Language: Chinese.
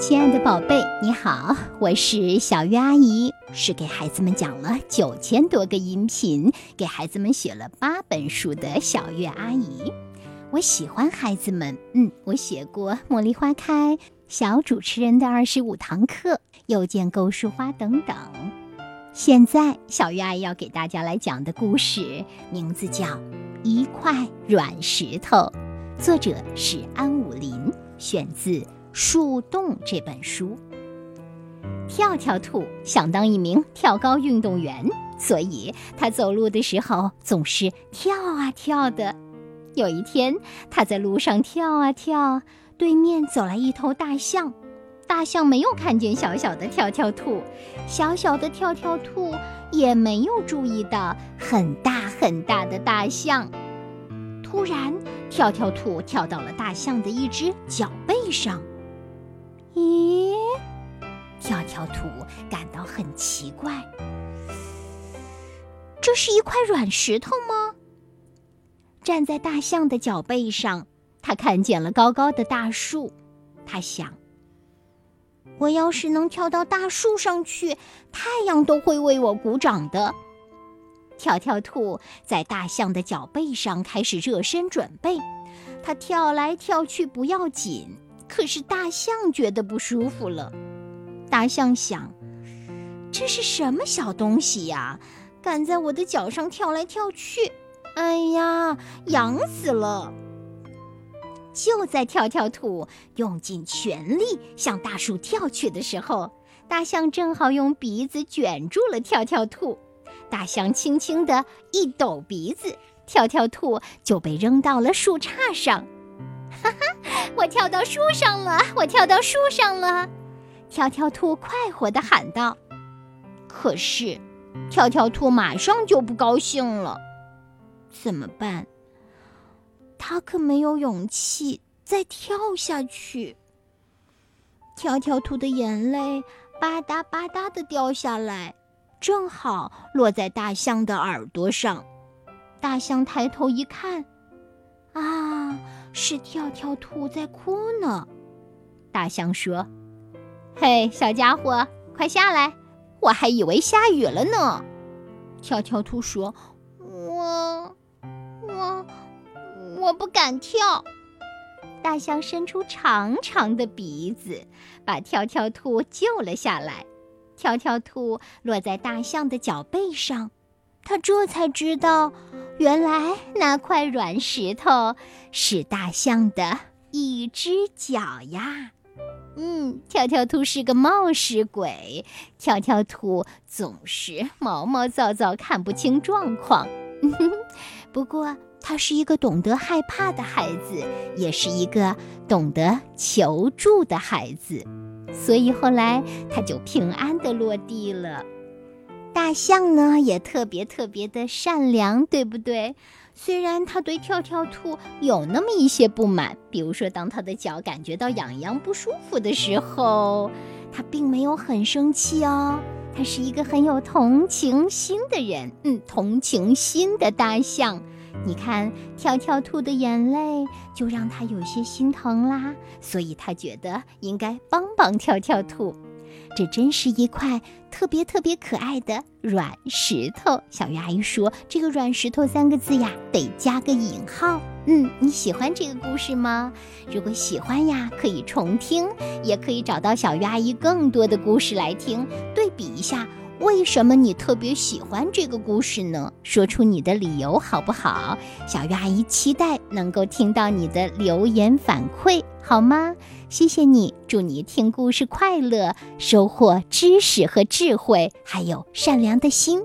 亲爱的宝贝，你好，我是小鱼阿姨，是给孩子们讲了九千多个音频，给孩子们写了八本书的小月阿姨。我喜欢孩子们，嗯，我写过《茉莉花开》、小主持人的二十五堂课、又见构树花等等。现在，小月阿姨要给大家来讲的故事名字叫《一块软石头》，作者是安武林，选自。树洞这本书，跳跳兔想当一名跳高运动员，所以他走路的时候总是跳啊跳的。有一天，他在路上跳啊跳，对面走来一头大象，大象没有看见小小的跳跳兔，小小的跳跳兔也没有注意到很大很大的大象。突然，跳跳兔跳到了大象的一只脚背上。咦，跳跳兔感到很奇怪，这是一块软石头吗？站在大象的脚背上，他看见了高高的大树。他想，我要是能跳到大树上去，太阳都会为我鼓掌的。跳跳兔在大象的脚背上开始热身准备，它跳来跳去不要紧。可是大象觉得不舒服了。大象想：“这是什么小东西呀？敢在我的脚上跳来跳去！哎呀，痒死了！”就在跳跳兔用尽全力向大树跳去的时候，大象正好用鼻子卷住了跳跳兔。大象轻轻地一抖鼻子，跳跳兔就被扔到了树杈上。我跳到树上了！我跳到树上了！跳跳兔快活地喊道。可是，跳跳兔马上就不高兴了。怎么办？他可没有勇气再跳下去。跳跳兔的眼泪吧嗒吧嗒地掉下来，正好落在大象的耳朵上。大象抬头一看，啊！是跳跳兔在哭呢，大象说：“嘿，小家伙，快下来！我还以为下雨了呢。”跳跳兔说：“我，我，我不敢跳。”大象伸出长长的鼻子，把跳跳兔救了下来。跳跳兔落在大象的脚背上，他这才知道。原来那块软石头是大象的一只脚呀！嗯，跳跳兔是个冒失鬼，跳跳兔总是毛毛躁躁，看不清状况。不过，他是一个懂得害怕的孩子，也是一个懂得求助的孩子，所以后来他就平安的落地了。大象呢也特别特别的善良，对不对？虽然它对跳跳兔有那么一些不满，比如说当它的脚感觉到痒痒不舒服的时候，它并没有很生气哦。它是一个很有同情心的人，嗯，同情心的大象。你看跳跳兔的眼泪，就让它有些心疼啦，所以它觉得应该帮帮跳跳兔。这真是一块特别特别可爱的软石头。小鱼阿姨说：“这个软石头三个字呀，得加个引号。”嗯，你喜欢这个故事吗？如果喜欢呀，可以重听，也可以找到小鱼阿姨更多的故事来听，对比一下为什么你特别喜欢这个故事呢？说出你的理由好不好？小鱼阿姨期待能够听到你的留言反馈，好吗？谢谢你，祝你听故事快乐，收获知识和智慧，还有善良的心。